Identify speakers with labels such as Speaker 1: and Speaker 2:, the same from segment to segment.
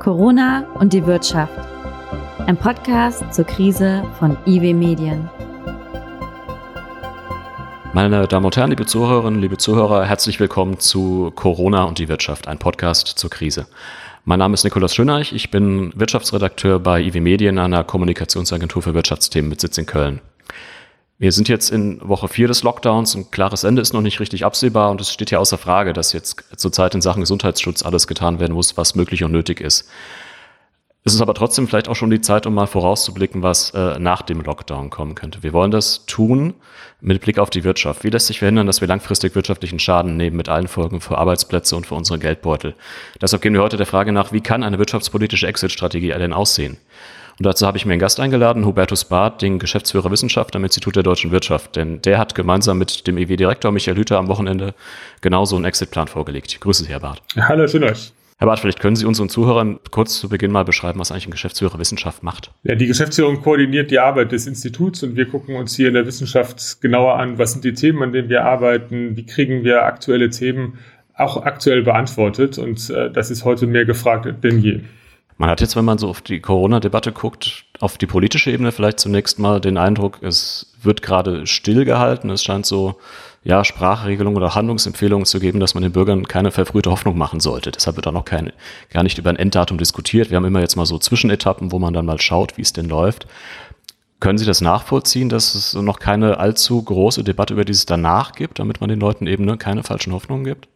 Speaker 1: Corona und die Wirtschaft. Ein Podcast zur Krise von IW Medien.
Speaker 2: Meine Damen und Herren, liebe Zuhörerinnen, liebe Zuhörer, herzlich willkommen zu Corona und die Wirtschaft, ein Podcast zur Krise. Mein Name ist Nikolaus Schöneich, ich bin Wirtschaftsredakteur bei IW Medien, einer Kommunikationsagentur für Wirtschaftsthemen mit Sitz in Köln. Wir sind jetzt in Woche vier des Lockdowns. Ein klares Ende ist noch nicht richtig absehbar und es steht ja außer Frage, dass jetzt zurzeit in Sachen Gesundheitsschutz alles getan werden muss, was möglich und nötig ist. Es ist aber trotzdem vielleicht auch schon die Zeit, um mal vorauszublicken, was äh, nach dem Lockdown kommen könnte. Wir wollen das tun mit Blick auf die Wirtschaft. Wie lässt sich verhindern, dass wir langfristig wirtschaftlichen Schaden nehmen mit allen Folgen für Arbeitsplätze und für unsere Geldbeutel? Deshalb gehen wir heute der Frage nach, wie kann eine wirtschaftspolitische Exit-Strategie denn aussehen? Und dazu habe ich mir einen Gast eingeladen, Hubertus Barth, den Geschäftsführer Wissenschaft am Institut der deutschen Wirtschaft. Denn der hat gemeinsam mit dem EW-Direktor Michael Hüter am Wochenende genauso einen Exitplan vorgelegt. Grüße Sie, Herr Barth.
Speaker 3: Hallo, schön euch.
Speaker 2: Herr Barth, vielleicht können Sie unseren Zuhörern kurz zu Beginn mal beschreiben, was eigentlich ein Geschäftsführer Wissenschaft macht.
Speaker 3: Ja, die Geschäftsführung koordiniert die Arbeit des Instituts und wir gucken uns hier in der Wissenschaft genauer an, was sind die Themen, an denen wir arbeiten, wie kriegen wir aktuelle Themen auch aktuell beantwortet und äh, das ist heute mehr gefragt denn je.
Speaker 2: Man hat jetzt, wenn man so auf die Corona-Debatte guckt, auf die politische Ebene vielleicht zunächst mal den Eindruck, es wird gerade stillgehalten. Es scheint so, ja, Sprachregelungen oder Handlungsempfehlungen zu geben, dass man den Bürgern keine verfrühte Hoffnung machen sollte. Deshalb wird auch noch keine, gar nicht über ein Enddatum diskutiert. Wir haben immer jetzt mal so Zwischenetappen, wo man dann mal schaut, wie es denn läuft. Können Sie das nachvollziehen, dass es noch keine allzu große Debatte über dieses danach gibt, damit man den Leuten eben ne, keine falschen Hoffnungen gibt?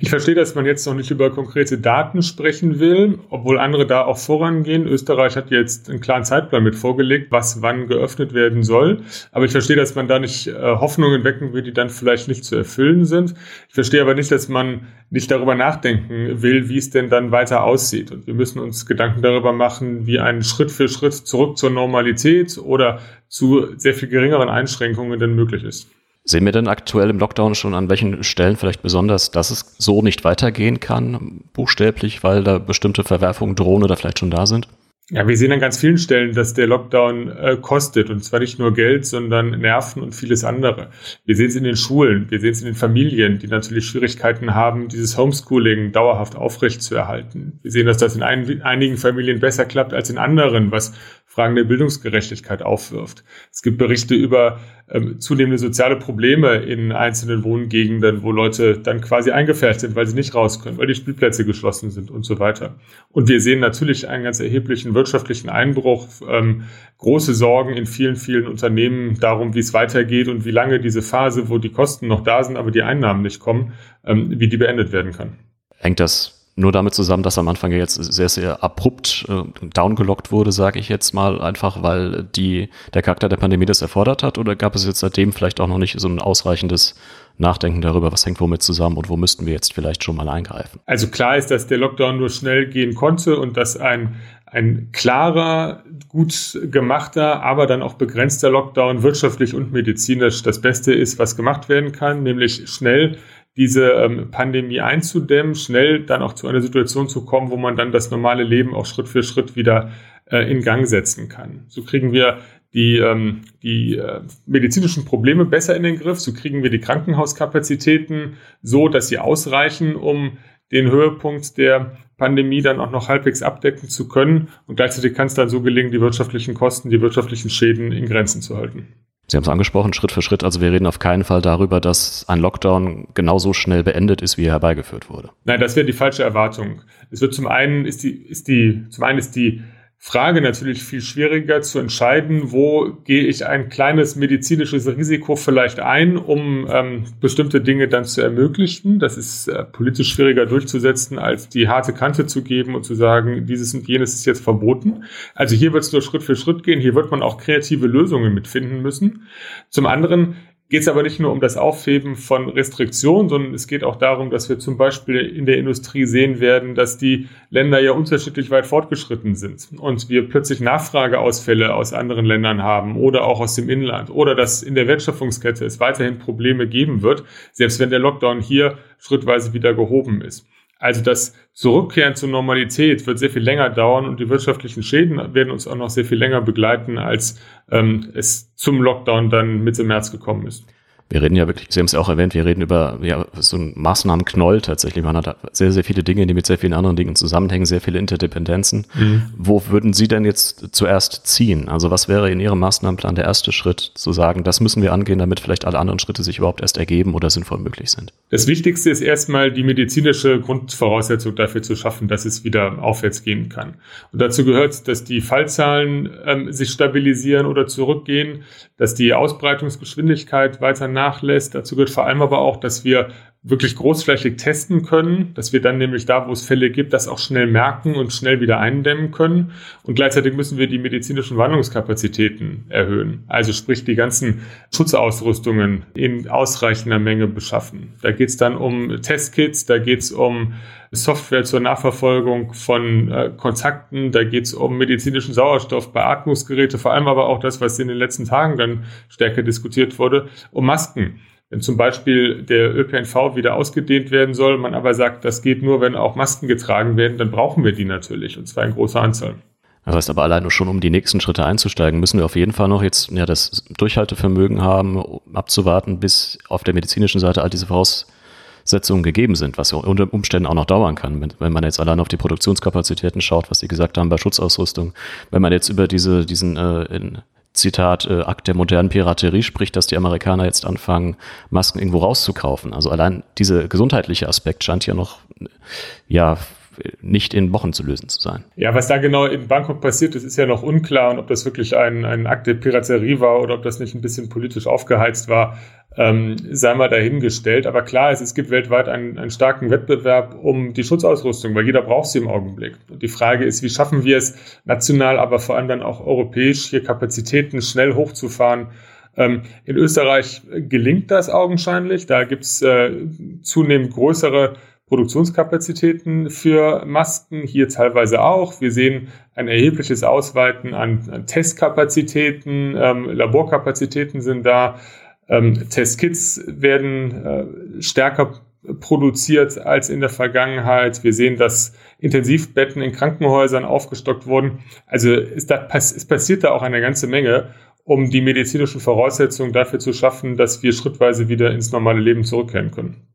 Speaker 3: Ich verstehe, dass man jetzt noch nicht über konkrete Daten sprechen will, obwohl andere da auch vorangehen. Österreich hat jetzt einen klaren Zeitplan mit vorgelegt, was wann geöffnet werden soll. Aber ich verstehe, dass man da nicht äh, Hoffnungen wecken will, die dann vielleicht nicht zu erfüllen sind. Ich verstehe aber nicht, dass man nicht darüber nachdenken will, wie es denn dann weiter aussieht. Und wir müssen uns Gedanken darüber machen, wie ein Schritt für Schritt zurück zur Normalität oder zu sehr viel geringeren Einschränkungen denn möglich ist.
Speaker 2: Sehen wir denn aktuell im Lockdown schon an welchen Stellen vielleicht besonders, dass es so nicht weitergehen kann, buchstäblich, weil da bestimmte Verwerfungen drohen oder vielleicht schon da sind?
Speaker 3: Ja, wir sehen an ganz vielen Stellen, dass der Lockdown äh, kostet und zwar nicht nur Geld, sondern Nerven und vieles andere. Wir sehen es in den Schulen, wir sehen es in den Familien, die natürlich Schwierigkeiten haben, dieses Homeschooling dauerhaft aufrechtzuerhalten. Wir sehen, dass das in ein, einigen Familien besser klappt als in anderen, was Fragen der Bildungsgerechtigkeit aufwirft. Es gibt Berichte über ähm, zunehmende soziale Probleme in einzelnen Wohngegenden, wo Leute dann quasi eingefärbt sind, weil sie nicht raus können, weil die Spielplätze geschlossen sind und so weiter. Und wir sehen natürlich einen ganz erheblichen wirtschaftlichen Einbruch, ähm, große Sorgen in vielen, vielen Unternehmen darum, wie es weitergeht und wie lange diese Phase, wo die Kosten noch da sind, aber die Einnahmen nicht kommen, ähm, wie die beendet werden kann.
Speaker 2: Hängt das nur damit zusammen, dass am Anfang jetzt sehr, sehr abrupt äh, downgelockt wurde, sage ich jetzt mal, einfach weil die, der Charakter der Pandemie das erfordert hat? Oder gab es jetzt seitdem vielleicht auch noch nicht so ein ausreichendes Nachdenken darüber, was hängt womit zusammen und wo müssten wir jetzt vielleicht schon mal eingreifen?
Speaker 3: Also klar ist, dass der Lockdown nur schnell gehen konnte und dass ein, ein klarer, gut gemachter, aber dann auch begrenzter Lockdown wirtschaftlich und medizinisch das Beste ist, was gemacht werden kann, nämlich schnell diese ähm, Pandemie einzudämmen, schnell dann auch zu einer Situation zu kommen, wo man dann das normale Leben auch Schritt für Schritt wieder äh, in Gang setzen kann. So kriegen wir die, ähm, die äh, medizinischen Probleme besser in den Griff, so kriegen wir die Krankenhauskapazitäten so, dass sie ausreichen, um den Höhepunkt der Pandemie dann auch noch halbwegs abdecken zu können. Und gleichzeitig kann es dann so gelingen, die wirtschaftlichen Kosten, die wirtschaftlichen Schäden in Grenzen zu halten.
Speaker 2: Sie haben es angesprochen, Schritt für Schritt. Also wir reden auf keinen Fall darüber, dass ein Lockdown genauso schnell beendet ist, wie er herbeigeführt wurde.
Speaker 3: Nein, das wäre die falsche Erwartung. Es wird zum einen ist die, ist die, zum einen ist die Frage natürlich viel schwieriger zu entscheiden, wo gehe ich ein kleines medizinisches Risiko vielleicht ein, um ähm, bestimmte Dinge dann zu ermöglichen. Das ist äh, politisch schwieriger durchzusetzen, als die harte Kante zu geben und zu sagen, dieses und jenes ist jetzt verboten. Also hier wird es nur Schritt für Schritt gehen. Hier wird man auch kreative Lösungen mitfinden müssen. Zum anderen geht es aber nicht nur um das Aufheben von Restriktionen, sondern es geht auch darum, dass wir zum Beispiel in der Industrie sehen werden, dass die Länder ja unterschiedlich weit fortgeschritten sind und wir plötzlich Nachfrageausfälle aus anderen Ländern haben oder auch aus dem Inland oder dass in der Wertschöpfungskette es weiterhin Probleme geben wird, selbst wenn der Lockdown hier schrittweise wieder gehoben ist. Also das Zurückkehren zur Normalität wird sehr viel länger dauern und die wirtschaftlichen Schäden werden uns auch noch sehr viel länger begleiten, als ähm, es zum Lockdown dann Mitte März gekommen ist.
Speaker 2: Wir reden ja wirklich, Sie haben es ja auch erwähnt, wir reden über ja, so einen Maßnahmenknoll tatsächlich. Man hat sehr, sehr viele Dinge, die mit sehr vielen anderen Dingen zusammenhängen, sehr viele Interdependenzen. Mhm. Wo würden Sie denn jetzt zuerst ziehen? Also was wäre in Ihrem Maßnahmenplan der erste Schritt, zu sagen, das müssen wir angehen, damit vielleicht alle anderen Schritte sich überhaupt erst ergeben oder sinnvoll möglich sind?
Speaker 3: Das Wichtigste ist erstmal die medizinische Grundvoraussetzung dafür zu schaffen, dass es wieder aufwärts gehen kann. Und dazu gehört, dass die Fallzahlen ähm, sich stabilisieren oder zurückgehen, dass die Ausbreitungsgeschwindigkeit weiter nachlässt. Dazu gehört vor allem aber auch, dass wir wirklich großflächig testen können, dass wir dann nämlich da, wo es Fälle gibt, das auch schnell merken und schnell wieder eindämmen können. Und gleichzeitig müssen wir die medizinischen Wandlungskapazitäten erhöhen. Also sprich die ganzen Schutzausrüstungen in ausreichender Menge beschaffen. Da geht es dann um Testkits, da geht es um Software zur Nachverfolgung von äh, Kontakten, da geht es um medizinischen Sauerstoff, Beatmungsgeräte, vor allem aber auch das, was in den letzten Tagen dann stärker diskutiert wurde, um Masken. Wenn zum Beispiel der ÖPNV wieder ausgedehnt werden soll, man aber sagt, das geht nur, wenn auch Masken getragen werden, dann brauchen wir die natürlich, und zwar in großer Anzahl.
Speaker 2: Das heißt aber allein nur schon, um die nächsten Schritte einzusteigen, müssen wir auf jeden Fall noch jetzt ja das Durchhaltevermögen haben, abzuwarten, bis auf der medizinischen Seite all diese Voraussetzungen gegeben sind, was ja unter Umständen auch noch dauern kann. Wenn man jetzt allein auf die Produktionskapazitäten schaut, was Sie gesagt haben bei Schutzausrüstung, wenn man jetzt über diese, diesen äh, in Zitat, äh, Akt der modernen Piraterie spricht, dass die Amerikaner jetzt anfangen, Masken irgendwo rauszukaufen. Also allein dieser gesundheitliche Aspekt scheint ja noch, ja, nicht in Wochen zu lösen zu sein.
Speaker 3: Ja, was da genau in Bangkok passiert ist, ist ja noch unklar und ob das wirklich ein, ein Akt der Piraterie war oder ob das nicht ein bisschen politisch aufgeheizt war ähm, sei mal dahingestellt. Aber klar ist, es gibt weltweit einen, einen starken Wettbewerb um die Schutzausrüstung, weil jeder braucht sie im Augenblick. Und die Frage ist, wie schaffen wir es national, aber vor allem dann auch europäisch, hier Kapazitäten schnell hochzufahren, ähm, in Österreich gelingt das augenscheinlich. Da gibt es äh, zunehmend größere Produktionskapazitäten für Masken, hier teilweise auch. Wir sehen ein erhebliches Ausweiten an, an Testkapazitäten, ähm, Laborkapazitäten sind da. Ähm, Testkits werden äh, stärker produziert als in der Vergangenheit. Wir sehen, dass Intensivbetten in Krankenhäusern aufgestockt wurden. Also ist da, es passiert da auch eine ganze Menge, um die medizinischen Voraussetzungen dafür zu schaffen, dass wir schrittweise wieder ins normale Leben zurückkehren können.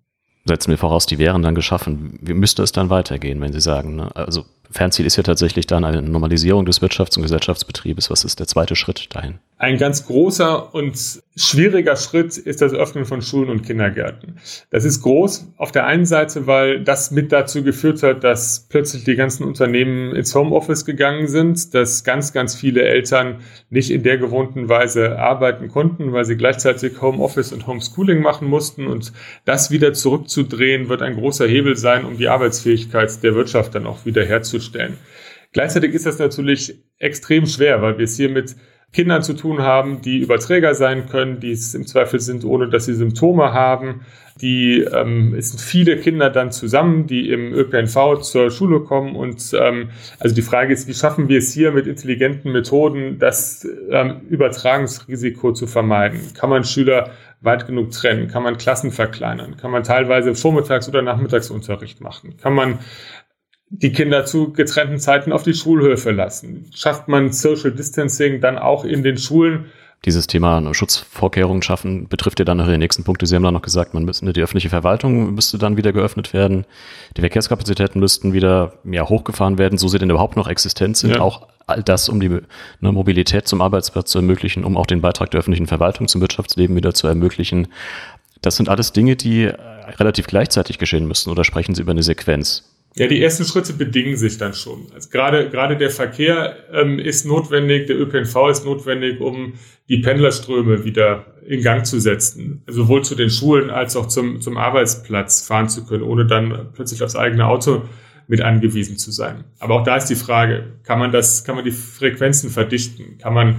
Speaker 2: Setzen wir voraus, die wären dann geschaffen. Wie müsste es dann weitergehen, wenn Sie sagen? Ne? Also Fernziel ist ja tatsächlich dann eine Normalisierung des Wirtschafts- und Gesellschaftsbetriebes. Was ist der zweite Schritt dahin?
Speaker 3: Ein ganz großer und schwieriger Schritt ist das Öffnen von Schulen und Kindergärten. Das ist groß auf der einen Seite, weil das mit dazu geführt hat, dass plötzlich die ganzen Unternehmen ins Homeoffice gegangen sind, dass ganz, ganz viele Eltern nicht in der gewohnten Weise arbeiten konnten, weil sie gleichzeitig Homeoffice und Homeschooling machen mussten. Und das wieder zurückzudrehen, wird ein großer Hebel sein, um die Arbeitsfähigkeit der Wirtschaft dann auch wieder herzustellen. Gleichzeitig ist das natürlich extrem schwer, weil wir es hier mit Kindern zu tun haben, die Überträger sein können, die es im Zweifel sind, ohne dass sie Symptome haben. Die, ähm, es sind viele Kinder dann zusammen, die im ÖPNV zur Schule kommen. Und ähm, also die Frage ist, wie schaffen wir es hier mit intelligenten Methoden, das ähm, Übertragungsrisiko zu vermeiden? Kann man Schüler weit genug trennen? Kann man Klassen verkleinern? Kann man teilweise Vormittags- oder Nachmittagsunterricht machen? Kann man die Kinder zu getrennten Zeiten auf die Schulhöfe lassen? Schafft man Social Distancing dann auch in den Schulen?
Speaker 2: Dieses Thema Schutzvorkehrungen schaffen betrifft ja dann noch den nächsten Punkte. Sie haben dann noch gesagt, man müsste, die öffentliche Verwaltung müsste dann wieder geöffnet werden. Die Verkehrskapazitäten müssten wieder ja, hochgefahren werden, so sie denn überhaupt noch existent sind. Ja. Auch all das, um die ne, Mobilität zum Arbeitsplatz zu ermöglichen, um auch den Beitrag der öffentlichen Verwaltung zum Wirtschaftsleben wieder zu ermöglichen. Das sind alles Dinge, die relativ gleichzeitig geschehen müssen. Oder sprechen Sie über eine Sequenz?
Speaker 3: Ja, die ersten Schritte bedingen sich dann schon. Also gerade, gerade der Verkehr ähm, ist notwendig, der ÖPNV ist notwendig, um die Pendlerströme wieder in Gang zu setzen. Sowohl zu den Schulen als auch zum, zum Arbeitsplatz fahren zu können, ohne dann plötzlich aufs eigene Auto mit angewiesen zu sein. Aber auch da ist die Frage, kann man das, kann man die Frequenzen verdichten? Kann man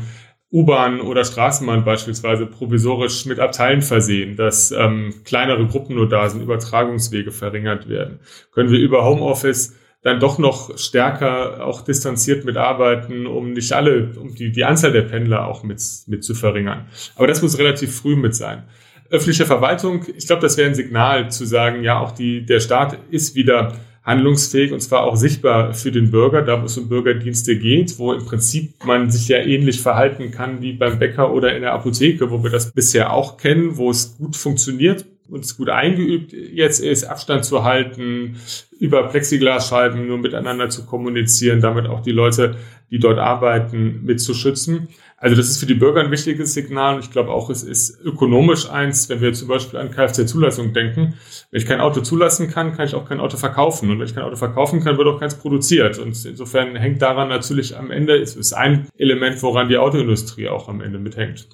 Speaker 3: U-Bahn oder Straßenbahn beispielsweise provisorisch mit Abteilen versehen, dass ähm, kleinere Gruppen nur da sind, Übertragungswege verringert werden. Können wir über Homeoffice dann doch noch stärker auch distanziert mitarbeiten, um nicht alle, um die, die Anzahl der Pendler auch mit, mit zu verringern. Aber das muss relativ früh mit sein. Öffentliche Verwaltung, ich glaube, das wäre ein Signal zu sagen, ja, auch die, der Staat ist wieder handlungsfähig und zwar auch sichtbar für den Bürger, da wo es um Bürgerdienste geht, wo im Prinzip man sich ja ähnlich verhalten kann wie beim Bäcker oder in der Apotheke, wo wir das bisher auch kennen, wo es gut funktioniert und es gut eingeübt jetzt ist, Abstand zu halten, über Plexiglasscheiben nur miteinander zu kommunizieren, damit auch die Leute, die dort arbeiten, mit zu schützen. Also das ist für die Bürger ein wichtiges Signal und ich glaube auch, es ist ökonomisch eins, wenn wir zum Beispiel an Kfz-Zulassung denken. Wenn ich kein Auto zulassen kann, kann ich auch kein Auto verkaufen und wenn ich kein Auto verkaufen kann, wird auch keins produziert und insofern hängt daran natürlich am Ende, es ist ein Element, woran die Autoindustrie auch am Ende mithängt.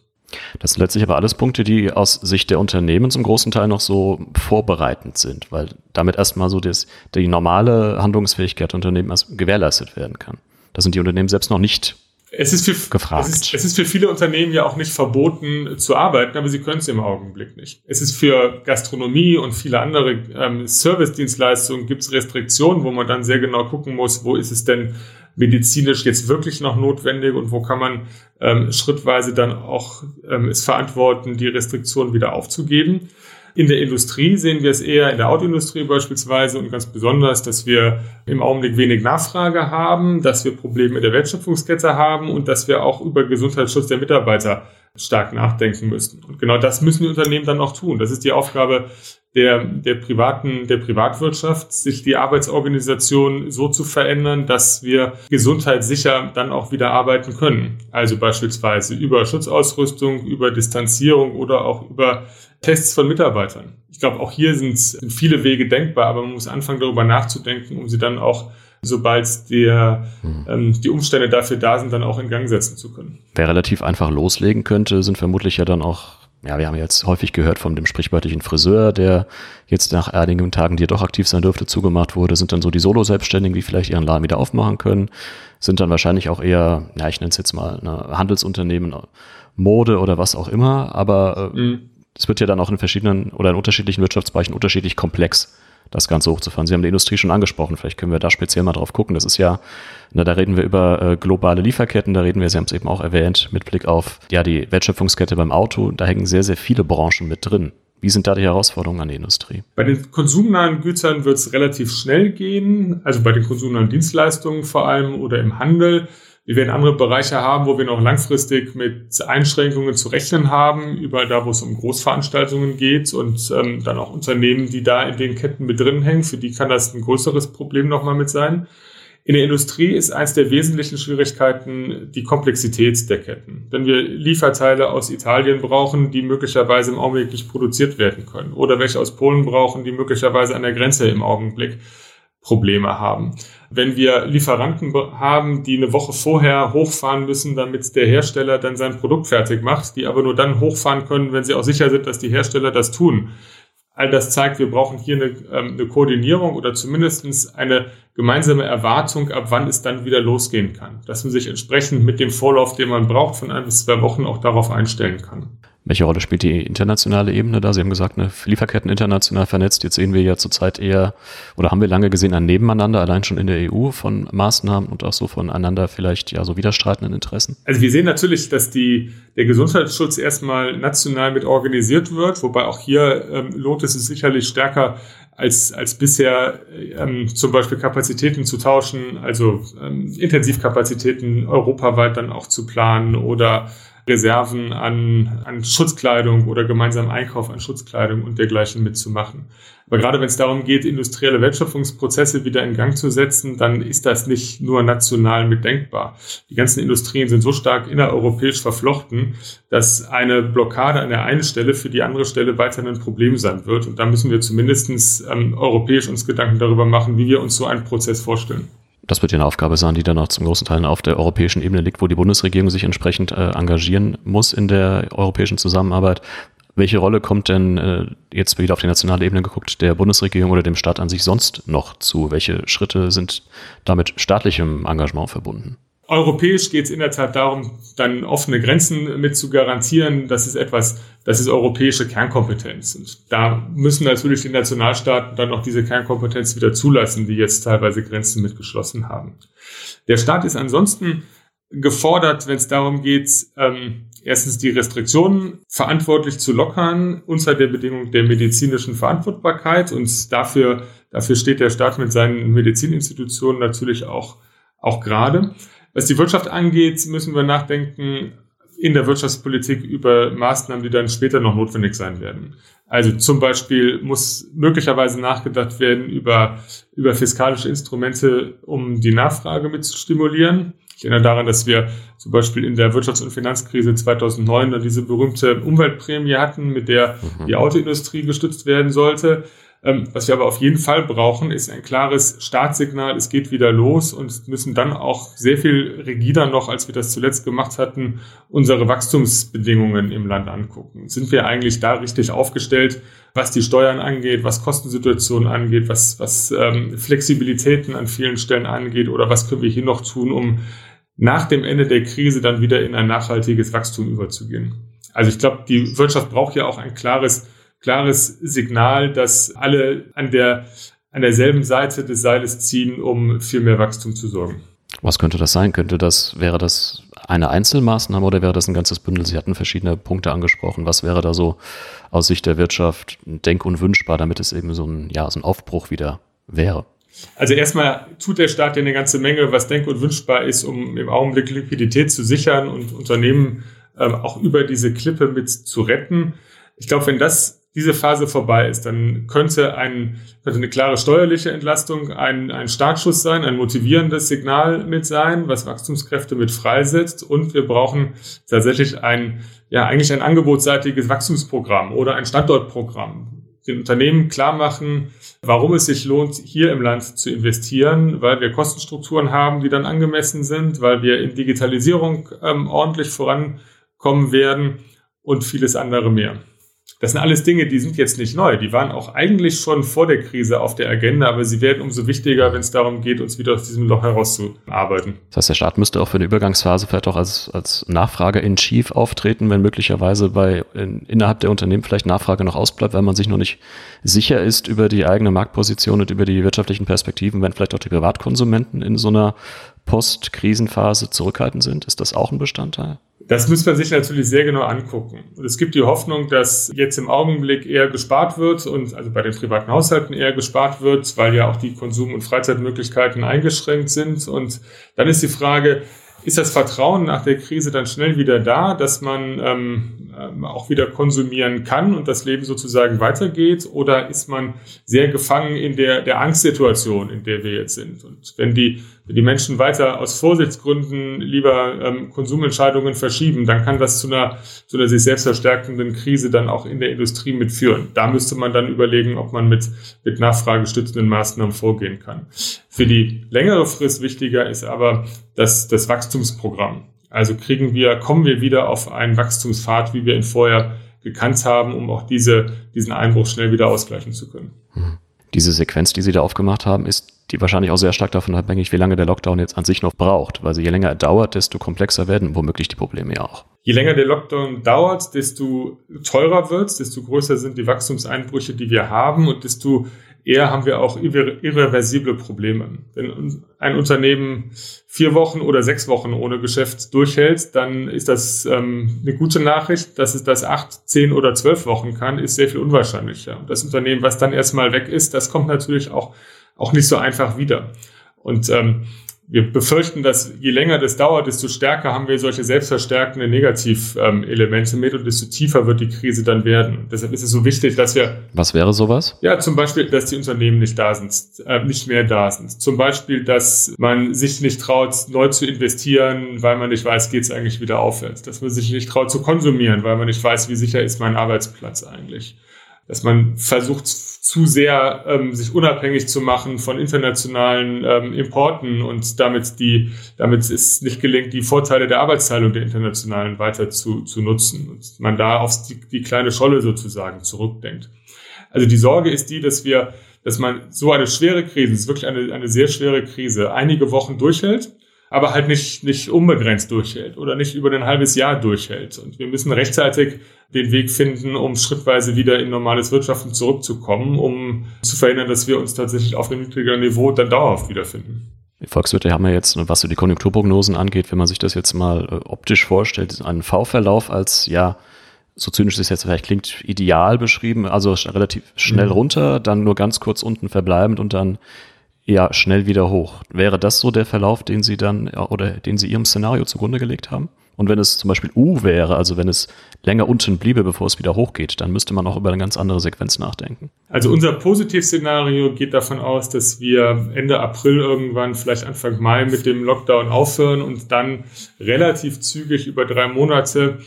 Speaker 2: Das sind letztlich aber alles Punkte, die aus Sicht der Unternehmen zum großen Teil noch so vorbereitend sind, weil damit erstmal so das, die normale Handlungsfähigkeit der Unternehmen gewährleistet werden kann. Da sind die Unternehmen selbst noch nicht
Speaker 3: es ist, für, gefragt. Es ist, es ist für viele Unternehmen ja auch nicht verboten zu arbeiten, aber sie können es im Augenblick nicht. Es ist für Gastronomie und viele andere ähm, Service-Dienstleistungen gibt es Restriktionen, wo man dann sehr genau gucken muss, wo ist es denn medizinisch jetzt wirklich noch notwendig und wo kann man ähm, schrittweise dann auch ähm, es verantworten, die Restriktionen wieder aufzugeben. In der Industrie sehen wir es eher in der Autoindustrie beispielsweise und ganz besonders, dass wir im Augenblick wenig Nachfrage haben, dass wir Probleme in der Wertschöpfungskette haben und dass wir auch über Gesundheitsschutz der Mitarbeiter stark nachdenken müssen. Und genau das müssen die Unternehmen dann auch tun. Das ist die Aufgabe der, der privaten, der Privatwirtschaft, sich die Arbeitsorganisation so zu verändern, dass wir gesundheitssicher dann auch wieder arbeiten können. Also beispielsweise über Schutzausrüstung, über Distanzierung oder auch über Tests von Mitarbeitern. Ich glaube, auch hier sind, viele Wege denkbar, aber man muss anfangen, darüber nachzudenken, um sie dann auch sobald der, hm. ähm, die Umstände dafür da sind, dann auch in Gang setzen zu können.
Speaker 2: Wer relativ einfach loslegen könnte, sind vermutlich ja dann auch ja, wir haben jetzt häufig gehört von dem sprichwörtlichen Friseur, der jetzt nach einigen Tagen, die er doch aktiv sein dürfte, zugemacht wurde, sind dann so die Solo-Selbstständigen, die vielleicht ihren Laden wieder aufmachen können, sind dann wahrscheinlich auch eher, ja, ich nenne es jetzt mal eine Handelsunternehmen, Mode oder was auch immer, aber äh, mhm. es wird ja dann auch in verschiedenen oder in unterschiedlichen Wirtschaftsbereichen unterschiedlich komplex das Ganze hochzufahren. Sie haben die Industrie schon angesprochen, vielleicht können wir da speziell mal drauf gucken. Das ist ja, na, da reden wir über äh, globale Lieferketten, da reden wir, Sie haben es eben auch erwähnt, mit Blick auf ja die Wertschöpfungskette beim Auto, da hängen sehr, sehr viele Branchen mit drin. Wie sind da die Herausforderungen an die Industrie?
Speaker 3: Bei den konsumnahen Gütern wird es relativ schnell gehen, also bei den konsumnahen Dienstleistungen vor allem oder im Handel. Wir werden andere Bereiche haben, wo wir noch langfristig mit Einschränkungen zu rechnen haben, überall da, wo es um Großveranstaltungen geht und ähm, dann auch Unternehmen, die da in den Ketten mit drin hängen, für die kann das ein größeres Problem nochmal mit sein. In der Industrie ist eines der wesentlichen Schwierigkeiten die Komplexität der Ketten. Wenn wir Lieferteile aus Italien brauchen, die möglicherweise im Augenblick nicht produziert werden können, oder welche aus Polen brauchen, die möglicherweise an der Grenze im Augenblick Probleme haben. Wenn wir Lieferanten haben, die eine Woche vorher hochfahren müssen, damit der Hersteller dann sein Produkt fertig macht, die aber nur dann hochfahren können, wenn sie auch sicher sind, dass die Hersteller das tun. All das zeigt, wir brauchen hier eine, ähm, eine Koordinierung oder zumindest eine gemeinsame Erwartung, ab wann es dann wieder losgehen kann. Dass man sich entsprechend mit dem Vorlauf, den man braucht, von ein bis zwei Wochen auch darauf einstellen kann.
Speaker 2: Welche Rolle spielt die internationale Ebene da? Sie haben gesagt, eine Lieferketten international vernetzt. Jetzt sehen wir ja zurzeit eher, oder haben wir lange gesehen, ein Nebeneinander, allein schon in der EU von Maßnahmen und auch so voneinander vielleicht ja so widerstreitenden Interessen.
Speaker 3: Also wir sehen natürlich, dass die, der Gesundheitsschutz erstmal national mit organisiert wird, wobei auch hier ähm, lohnt es sich sicherlich stärker als, als bisher ähm, zum Beispiel Kapazitäten zu tauschen, also ähm, Intensivkapazitäten europaweit dann auch zu planen oder Reserven an, an Schutzkleidung oder gemeinsamen Einkauf an Schutzkleidung und dergleichen mitzumachen. Aber gerade wenn es darum geht, industrielle Wertschöpfungsprozesse wieder in Gang zu setzen, dann ist das nicht nur national mitdenkbar. Die ganzen Industrien sind so stark innereuropäisch verflochten, dass eine Blockade an der einen Stelle für die andere Stelle weiterhin ein Problem sein wird. Und da müssen wir zumindest ähm, europäisch uns Gedanken darüber machen, wie wir uns so einen Prozess vorstellen
Speaker 2: das wird ja eine Aufgabe sein, die dann auch zum großen Teil auf der europäischen Ebene liegt, wo die Bundesregierung sich entsprechend äh, engagieren muss in der europäischen Zusammenarbeit. Welche Rolle kommt denn äh, jetzt wieder auf die nationale Ebene geguckt der Bundesregierung oder dem Staat an sich sonst noch zu? Welche Schritte sind damit staatlichem Engagement verbunden?
Speaker 3: Europäisch geht es in der Tat darum, dann offene Grenzen mit zu garantieren. Das ist etwas, das ist europäische Kernkompetenz. Und da müssen natürlich die Nationalstaaten dann auch diese Kernkompetenz wieder zulassen, die jetzt teilweise Grenzen mit geschlossen haben. Der Staat ist ansonsten gefordert, wenn es darum geht, ähm, erstens die Restriktionen verantwortlich zu lockern unter der Bedingung der medizinischen Verantwortbarkeit. Und dafür, dafür steht der Staat mit seinen Medizininstitutionen natürlich auch, auch gerade. Was die Wirtschaft angeht, müssen wir nachdenken in der Wirtschaftspolitik über Maßnahmen, die dann später noch notwendig sein werden. Also zum Beispiel muss möglicherweise nachgedacht werden über, über fiskalische Instrumente, um die Nachfrage mit zu stimulieren. Ich erinnere daran, dass wir zum Beispiel in der Wirtschafts- und Finanzkrise 2009 dann diese berühmte Umweltprämie hatten, mit der mhm. die Autoindustrie gestützt werden sollte. Ähm, was wir aber auf jeden Fall brauchen, ist ein klares Startsignal, es geht wieder los und müssen dann auch sehr viel rigider noch, als wir das zuletzt gemacht hatten, unsere Wachstumsbedingungen im Land angucken. Sind wir eigentlich da richtig aufgestellt, was die Steuern angeht, was Kostensituationen angeht, was, was ähm, Flexibilitäten an vielen Stellen angeht oder was können wir hier noch tun, um nach dem Ende der Krise dann wieder in ein nachhaltiges Wachstum überzugehen. Also ich glaube, die Wirtschaft braucht ja auch ein klares, klares Signal, dass alle an der, an derselben Seite des Seiles ziehen, um für mehr Wachstum zu sorgen.
Speaker 2: Was könnte das sein? Könnte das, wäre das eine Einzelmaßnahme oder wäre das ein ganzes Bündel? Sie hatten verschiedene Punkte angesprochen. Was wäre da so aus Sicht der Wirtschaft denk- und wünschbar, damit es eben so ein, ja, so ein Aufbruch wieder wäre?
Speaker 3: Also erstmal tut der Staat ja eine ganze Menge, was denk- und wünschbar ist, um im Augenblick Liquidität zu sichern und Unternehmen ähm, auch über diese Klippe mit zu retten. Ich glaube, wenn das diese Phase vorbei ist, dann könnte, ein, könnte eine klare steuerliche Entlastung ein, ein Startschuss sein, ein motivierendes Signal mit sein, was Wachstumskräfte mit freisetzt. Und wir brauchen tatsächlich ein, ja, eigentlich ein angebotsseitiges Wachstumsprogramm oder ein Standortprogramm, den Unternehmen klar machen, warum es sich lohnt, hier im Land zu investieren, weil wir Kostenstrukturen haben, die dann angemessen sind, weil wir in Digitalisierung ähm, ordentlich vorankommen werden und vieles andere mehr. Das sind alles Dinge, die sind jetzt nicht neu. Die waren auch eigentlich schon vor der Krise auf der Agenda, aber sie werden umso wichtiger, wenn es darum geht, uns wieder aus diesem Loch herauszuarbeiten.
Speaker 2: Das heißt, der Staat müsste auch für eine Übergangsphase vielleicht auch als, als Nachfrager in Chief auftreten, wenn möglicherweise bei in, innerhalb der Unternehmen vielleicht Nachfrage noch ausbleibt, weil man sich noch nicht sicher ist über die eigene Marktposition und über die wirtschaftlichen Perspektiven, wenn vielleicht auch die Privatkonsumenten in so einer Post-Krisenphase zurückhaltend sind. Ist das auch ein Bestandteil?
Speaker 3: Das muss man sich natürlich sehr genau angucken. Es gibt die Hoffnung, dass jetzt im Augenblick eher gespart wird und also bei den privaten Haushalten eher gespart wird, weil ja auch die Konsum- und Freizeitmöglichkeiten eingeschränkt sind. Und dann ist die Frage, ist das Vertrauen nach der Krise dann schnell wieder da, dass man ähm, ähm, auch wieder konsumieren kann und das Leben sozusagen weitergeht? Oder ist man sehr gefangen in der, der Angstsituation, in der wir jetzt sind? Und wenn die, wenn die Menschen weiter aus Vorsichtsgründen lieber ähm, Konsumentscheidungen verschieben, dann kann das zu einer, zu einer sich selbst verstärkenden Krise dann auch in der Industrie mitführen. Da müsste man dann überlegen, ob man mit, mit nachfragestützenden Maßnahmen vorgehen kann. Für die längere Frist wichtiger ist aber das, das Wachstumsprogramm. Also kriegen wir, kommen wir wieder auf einen Wachstumspfad, wie wir ihn vorher gekannt haben, um auch diese, diesen Einbruch schnell wieder ausgleichen zu können.
Speaker 2: Mhm. Diese Sequenz, die Sie da aufgemacht haben, ist die wahrscheinlich auch sehr stark davon abhängig, wie lange der Lockdown jetzt an sich noch braucht. Weil je länger er dauert, desto komplexer werden womöglich die Probleme ja auch.
Speaker 3: Je länger der Lockdown dauert, desto teurer wird desto größer sind die Wachstumseinbrüche, die wir haben und desto eher haben wir auch irreversible Probleme. Wenn ein Unternehmen vier Wochen oder sechs Wochen ohne Geschäft durchhält, dann ist das ähm, eine gute Nachricht. Dass es das acht, zehn oder zwölf Wochen kann, ist sehr viel unwahrscheinlicher. Das Unternehmen, was dann erstmal weg ist, das kommt natürlich auch, auch nicht so einfach wieder. Und ähm, wir befürchten, dass je länger das dauert, desto stärker haben wir solche selbstverstärkende Negativelemente mit und desto tiefer wird die Krise dann werden. Deshalb ist es so wichtig, dass wir.
Speaker 2: Was wäre sowas?
Speaker 3: Ja, zum Beispiel, dass die Unternehmen nicht da sind, äh, nicht mehr da sind. Zum Beispiel, dass man sich nicht traut, neu zu investieren, weil man nicht weiß, geht es eigentlich wieder aufwärts. Dass man sich nicht traut zu konsumieren, weil man nicht weiß, wie sicher ist mein Arbeitsplatz eigentlich dass man versucht zu sehr ähm, sich unabhängig zu machen von internationalen ähm, Importen und damit die, damit es nicht gelingt, die Vorteile der Arbeitsteilung der internationalen weiter zu, zu nutzen und man da auf die, die kleine Scholle sozusagen zurückdenkt. Also die Sorge ist die, dass wir, dass man so eine schwere Krise, es ist wirklich eine, eine sehr schwere Krise, einige Wochen durchhält aber halt nicht, nicht unbegrenzt durchhält oder nicht über ein halbes Jahr durchhält. Und wir müssen rechtzeitig den Weg finden, um schrittweise wieder in normales Wirtschaften zurückzukommen, um zu verhindern, dass wir uns tatsächlich auf einem niedrigeren Niveau dann dauerhaft wiederfinden.
Speaker 2: Die Volkswirte haben ja jetzt, was so die Konjunkturprognosen angeht, wenn man sich das jetzt mal äh, optisch vorstellt, einen V-Verlauf als, ja, so zynisch es jetzt vielleicht klingt, ideal beschrieben, also relativ schnell mhm. runter, dann nur ganz kurz unten verbleibend und dann ja schnell wieder hoch. Wäre das so der Verlauf, den Sie dann oder den Sie Ihrem Szenario zugrunde gelegt haben? Und wenn es zum Beispiel U wäre, also wenn es länger unten bliebe, bevor es wieder hochgeht, dann müsste man auch über eine ganz andere Sequenz nachdenken.
Speaker 3: Also unser Positivszenario geht davon aus, dass wir Ende April irgendwann, vielleicht Anfang Mai mit dem Lockdown aufhören und dann relativ zügig über drei Monate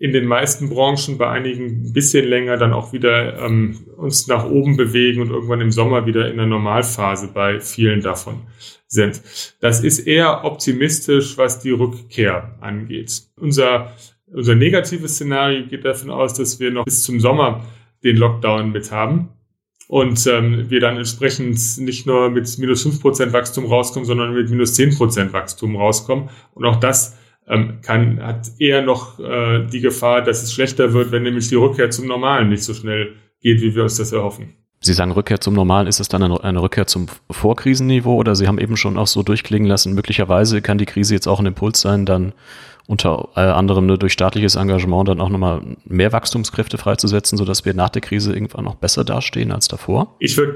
Speaker 3: in den meisten Branchen, bei einigen ein bisschen länger, dann auch wieder ähm, uns nach oben bewegen und irgendwann im Sommer wieder in der Normalphase bei vielen davon sind. Das ist eher optimistisch, was die Rückkehr angeht. Unser, unser negatives Szenario geht davon aus, dass wir noch bis zum Sommer den Lockdown mit haben und ähm, wir dann entsprechend nicht nur mit minus fünf Prozent Wachstum rauskommen, sondern mit minus zehn Prozent Wachstum rauskommen. Und auch das ähm, kann, hat eher noch äh, die Gefahr, dass es schlechter wird, wenn nämlich die Rückkehr zum Normalen nicht so schnell geht, wie wir uns das erhoffen.
Speaker 2: Sie sagen Rückkehr zum Normalen, ist es dann eine, Rückkehr zum Vorkrisenniveau oder Sie haben eben schon auch so durchklingen lassen, möglicherweise kann die Krise jetzt auch ein Impuls sein, dann unter äh, anderem nur durch staatliches Engagement dann auch nochmal mehr Wachstumskräfte freizusetzen, sodass wir nach der Krise irgendwann noch besser dastehen als davor?
Speaker 3: Ich würde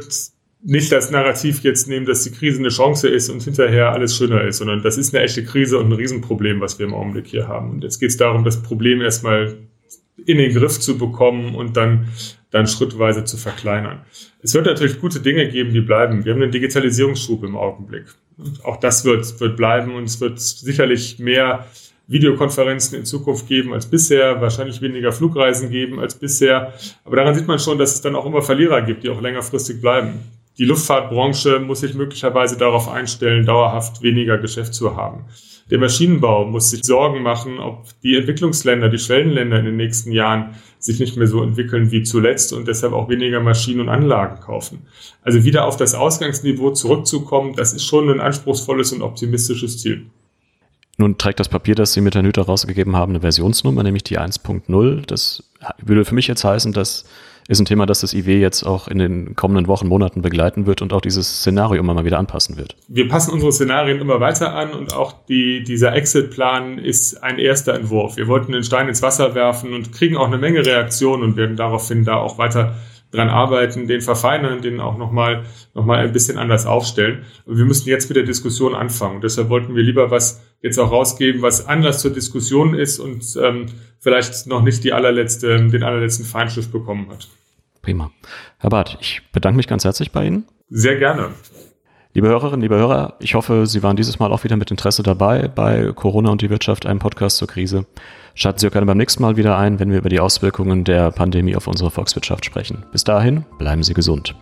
Speaker 3: nicht das Narrativ jetzt nehmen, dass die Krise eine Chance ist und hinterher alles schöner ist, sondern das ist eine echte Krise und ein Riesenproblem, was wir im Augenblick hier haben. Und jetzt geht es darum, das Problem erstmal in den Griff zu bekommen und dann, dann schrittweise zu verkleinern. Es wird natürlich gute Dinge geben, die bleiben. Wir haben einen Digitalisierungsschub im Augenblick. Und auch das wird, wird bleiben und es wird sicherlich mehr Videokonferenzen in Zukunft geben als bisher, wahrscheinlich weniger Flugreisen geben als bisher. Aber daran sieht man schon, dass es dann auch immer Verlierer gibt, die auch längerfristig bleiben die Luftfahrtbranche muss sich möglicherweise darauf einstellen, dauerhaft weniger Geschäft zu haben. Der Maschinenbau muss sich Sorgen machen, ob die Entwicklungsländer, die Schwellenländer in den nächsten Jahren sich nicht mehr so entwickeln wie zuletzt und deshalb auch weniger Maschinen und Anlagen kaufen. Also wieder auf das Ausgangsniveau zurückzukommen, das ist schon ein anspruchsvolles und optimistisches Ziel.
Speaker 2: Nun trägt das Papier, das Sie mit der Nüter rausgegeben haben, eine Versionsnummer, nämlich die 1.0. Das würde für mich jetzt heißen, dass ist ein Thema, das das IW jetzt auch in den kommenden Wochen, Monaten begleiten wird und auch dieses Szenario immer mal wieder anpassen wird.
Speaker 3: Wir passen unsere Szenarien immer weiter an und auch die, dieser Exit-Plan ist ein erster Entwurf. Wir wollten den Stein ins Wasser werfen und kriegen auch eine Menge Reaktionen und werden daraufhin da auch weiter dran arbeiten, den verfeinern, den auch nochmal noch mal ein bisschen anders aufstellen. Und wir müssen jetzt mit der Diskussion anfangen. Deshalb wollten wir lieber was jetzt auch rausgeben, was anders zur Diskussion ist und ähm, vielleicht noch nicht die allerletzte, den allerletzten Feinschliff bekommen hat.
Speaker 2: Prima. Herr Barth, ich bedanke mich ganz herzlich bei Ihnen.
Speaker 3: Sehr gerne.
Speaker 2: Liebe Hörerinnen, liebe Hörer, ich hoffe, Sie waren dieses Mal auch wieder mit Interesse dabei bei Corona und die Wirtschaft, einem Podcast zur Krise. Schalten Sie auch gerne beim nächsten Mal wieder ein, wenn wir über die Auswirkungen der Pandemie auf unsere Volkswirtschaft sprechen. Bis dahin, bleiben Sie gesund.